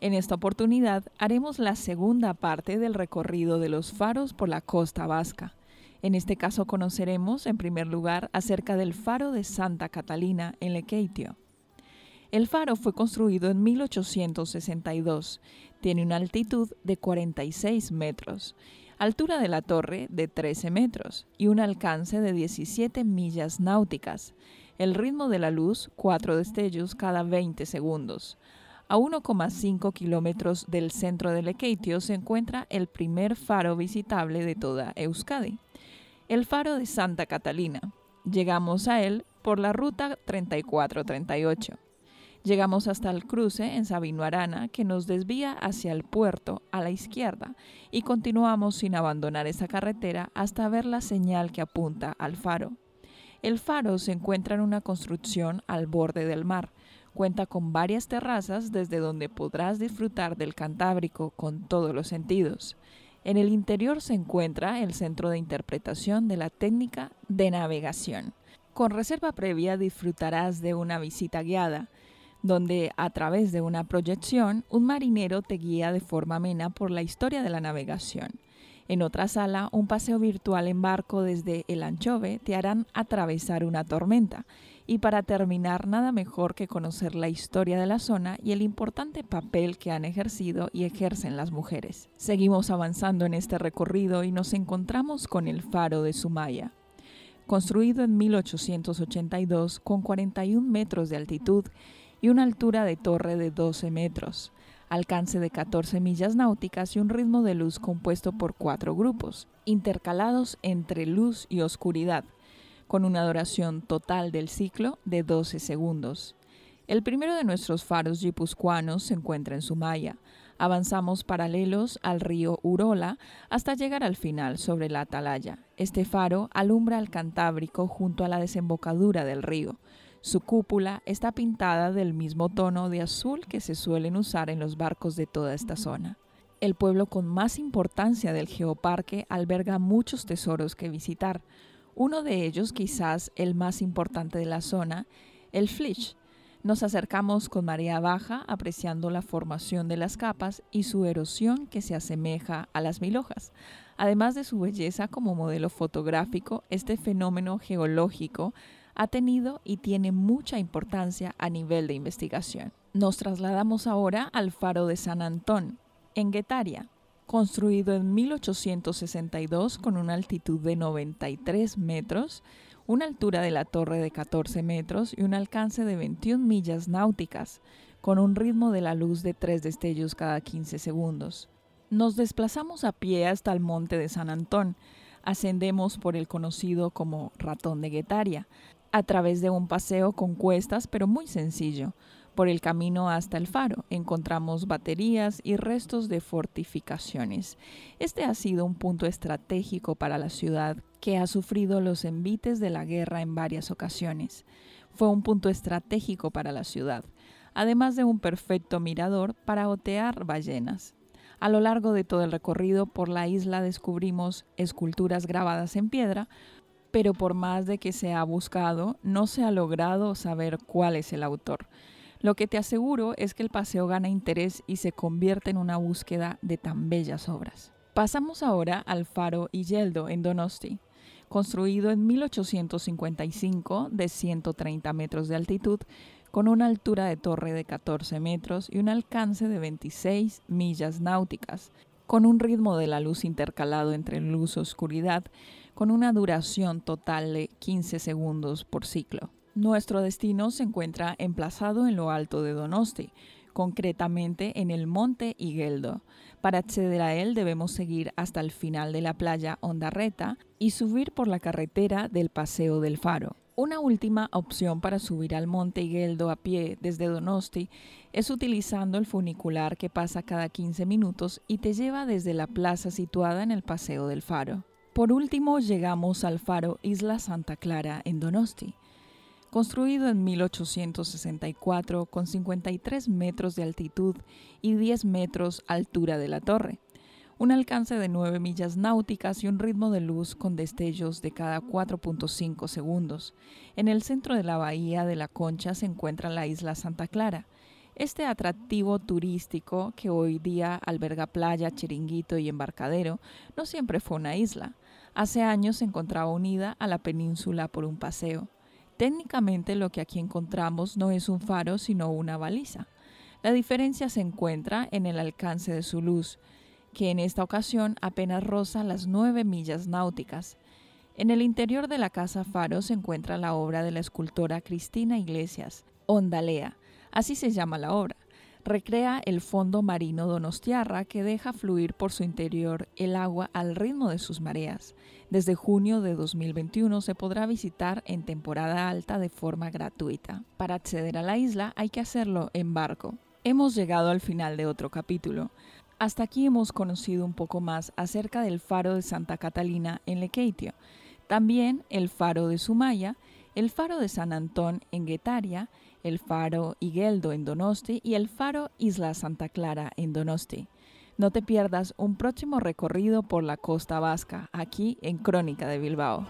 En esta oportunidad haremos la segunda parte del recorrido de los faros por la costa vasca. En este caso conoceremos, en primer lugar, acerca del faro de Santa Catalina en Lekeitio. El faro fue construido en 1862. Tiene una altitud de 46 metros, altura de la torre de 13 metros y un alcance de 17 millas náuticas. El ritmo de la luz, 4 destellos cada 20 segundos. A 1,5 kilómetros del centro de Lekeitio se encuentra el primer faro visitable de toda Euskadi, el faro de Santa Catalina. Llegamos a él por la ruta 3438. Llegamos hasta el cruce en Sabino Arana que nos desvía hacia el puerto a la izquierda y continuamos sin abandonar esa carretera hasta ver la señal que apunta al faro. El faro se encuentra en una construcción al borde del mar, Cuenta con varias terrazas desde donde podrás disfrutar del Cantábrico con todos los sentidos. En el interior se encuentra el centro de interpretación de la técnica de navegación. Con reserva previa disfrutarás de una visita guiada, donde a través de una proyección un marinero te guía de forma amena por la historia de la navegación. En otra sala, un paseo virtual en barco desde el Anchove te harán atravesar una tormenta y para terminar, nada mejor que conocer la historia de la zona y el importante papel que han ejercido y ejercen las mujeres. Seguimos avanzando en este recorrido y nos encontramos con el faro de Sumaya. Construido en 1882 con 41 metros de altitud y una altura de torre de 12 metros, alcance de 14 millas náuticas y un ritmo de luz compuesto por cuatro grupos, intercalados entre luz y oscuridad, con una duración total del ciclo de 12 segundos. El primero de nuestros faros guipuzcoanos se encuentra en Sumaya. Avanzamos paralelos al río Urola hasta llegar al final sobre la atalaya. Este faro alumbra al Cantábrico junto a la desembocadura del río. Su cúpula está pintada del mismo tono de azul que se suelen usar en los barcos de toda esta zona. El pueblo con más importancia del geoparque alberga muchos tesoros que visitar. Uno de ellos, quizás el más importante de la zona, el Flich. Nos acercamos con marea baja, apreciando la formación de las capas y su erosión que se asemeja a las mil hojas. Además de su belleza como modelo fotográfico, este fenómeno geológico ha tenido y tiene mucha importancia a nivel de investigación. Nos trasladamos ahora al faro de San Antón, en Guetaria, construido en 1862 con una altitud de 93 metros, una altura de la torre de 14 metros y un alcance de 21 millas náuticas, con un ritmo de la luz de 3 destellos cada 15 segundos. Nos desplazamos a pie hasta el monte de San Antón, ascendemos por el conocido como Ratón de Guetaria, a través de un paseo con cuestas pero muy sencillo, por el camino hasta el faro encontramos baterías y restos de fortificaciones. Este ha sido un punto estratégico para la ciudad que ha sufrido los envites de la guerra en varias ocasiones. Fue un punto estratégico para la ciudad, además de un perfecto mirador para otear ballenas. A lo largo de todo el recorrido por la isla descubrimos esculturas grabadas en piedra, pero por más de que se ha buscado, no se ha logrado saber cuál es el autor. Lo que te aseguro es que el paseo gana interés y se convierte en una búsqueda de tan bellas obras. Pasamos ahora al faro Yeldo en Donosti. Construido en 1855 de 130 metros de altitud, con una altura de torre de 14 metros y un alcance de 26 millas náuticas, con un ritmo de la luz intercalado entre luz y oscuridad, con una duración total de 15 segundos por ciclo. Nuestro destino se encuentra emplazado en lo alto de Donosti, concretamente en el monte Higueldo. Para acceder a él debemos seguir hasta el final de la playa Ondarreta y subir por la carretera del Paseo del Faro. Una última opción para subir al monte Higueldo a pie desde Donosti es utilizando el funicular que pasa cada 15 minutos y te lleva desde la plaza situada en el Paseo del Faro. Por último, llegamos al faro Isla Santa Clara en Donosti. Construido en 1864 con 53 metros de altitud y 10 metros altura de la torre un alcance de 9 millas náuticas y un ritmo de luz con destellos de cada 4.5 segundos. En el centro de la bahía de la Concha se encuentra la isla Santa Clara. Este atractivo turístico, que hoy día alberga playa, chiringuito y embarcadero, no siempre fue una isla. Hace años se encontraba unida a la península por un paseo. Técnicamente lo que aquí encontramos no es un faro, sino una baliza. La diferencia se encuentra en el alcance de su luz que en esta ocasión apenas roza las nueve millas náuticas. En el interior de la Casa Faro se encuentra la obra de la escultora Cristina Iglesias, Ondalea, así se llama la obra. Recrea el fondo marino donostiarra que deja fluir por su interior el agua al ritmo de sus mareas. Desde junio de 2021 se podrá visitar en temporada alta de forma gratuita. Para acceder a la isla hay que hacerlo en barco. Hemos llegado al final de otro capítulo. Hasta aquí hemos conocido un poco más acerca del faro de Santa Catalina en Lequeitio, también el faro de Sumaya, el faro de San Antón en Guetaria, el faro Higueldo en Donosti y el faro Isla Santa Clara en Donosti. No te pierdas un próximo recorrido por la costa vasca, aquí en Crónica de Bilbao.